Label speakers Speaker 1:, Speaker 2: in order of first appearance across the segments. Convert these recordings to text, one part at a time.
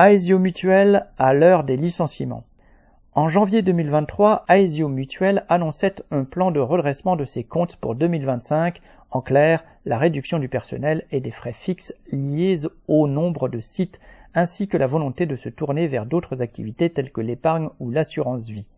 Speaker 1: Aesio Mutuel à l'heure des licenciements. En janvier 2023, Aesio Mutuel annonçait un plan de redressement de ses comptes pour 2025, en clair, la réduction du personnel et des frais fixes liés au nombre de sites ainsi que la volonté de se tourner vers d'autres activités telles que l'épargne ou l'assurance vie.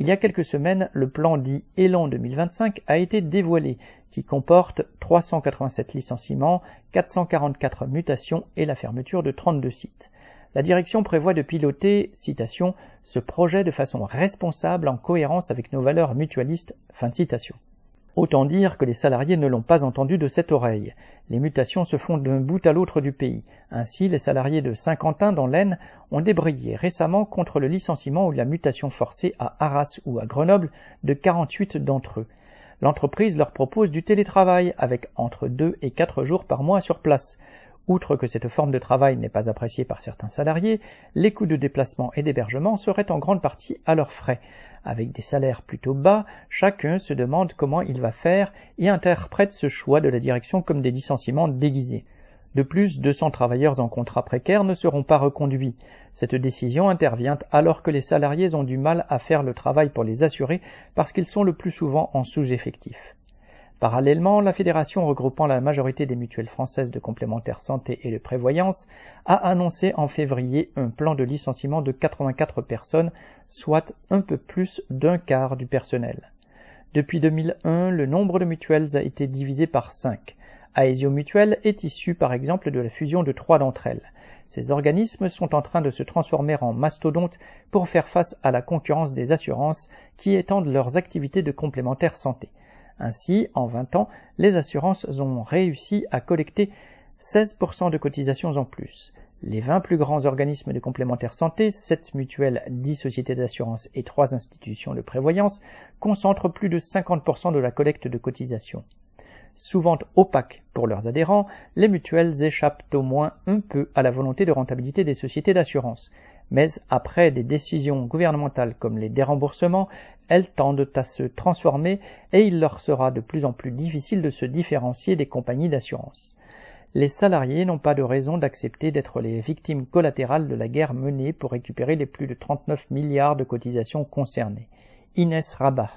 Speaker 1: Il y a quelques semaines, le plan dit Élan 2025 a été dévoilé, qui comporte 387 licenciements, 444 mutations et la fermeture de 32 sites. La direction prévoit de piloter, citation, ce projet de façon responsable en cohérence avec nos valeurs mutualistes, fin de citation. Autant dire que les salariés ne l'ont pas entendu de cette oreille. Les mutations se font d'un bout à l'autre du pays. Ainsi, les salariés de Saint-Quentin dans l'Aisne ont débrayé récemment contre le licenciement ou la mutation forcée à Arras ou à Grenoble de 48 d'entre eux. L'entreprise leur propose du télétravail avec entre 2 et 4 jours par mois sur place. Outre que cette forme de travail n'est pas appréciée par certains salariés, les coûts de déplacement et d'hébergement seraient en grande partie à leurs frais. Avec des salaires plutôt bas, chacun se demande comment il va faire et interprète ce choix de la direction comme des licenciements déguisés. De plus, 200 travailleurs en contrat précaire ne seront pas reconduits. Cette décision intervient alors que les salariés ont du mal à faire le travail pour les assurer parce qu'ils sont le plus souvent en sous-effectif. Parallèlement, la fédération regroupant la majorité des mutuelles françaises de complémentaires santé et de prévoyance a annoncé en février un plan de licenciement de 84 personnes, soit un peu plus d'un quart du personnel. Depuis 2001, le nombre de mutuelles a été divisé par 5. Aesio Mutuel est issu par exemple de la fusion de trois d'entre elles. Ces organismes sont en train de se transformer en mastodontes pour faire face à la concurrence des assurances qui étendent leurs activités de complémentaires santé. Ainsi, en 20 ans, les assurances ont réussi à collecter 16% de cotisations en plus. Les 20 plus grands organismes de complémentaire santé, 7 mutuelles, 10 sociétés d'assurance et 3 institutions de prévoyance concentrent plus de 50% de la collecte de cotisations. Souvent opaques pour leurs adhérents, les mutuelles échappent au moins un peu à la volonté de rentabilité des sociétés d'assurance. Mais après des décisions gouvernementales comme les déremboursements, elles tendent à se transformer et il leur sera de plus en plus difficile de se différencier des compagnies d'assurance. Les salariés n'ont pas de raison d'accepter d'être les victimes collatérales de la guerre menée pour récupérer les plus de 39 milliards de cotisations concernées. Inès Rabat.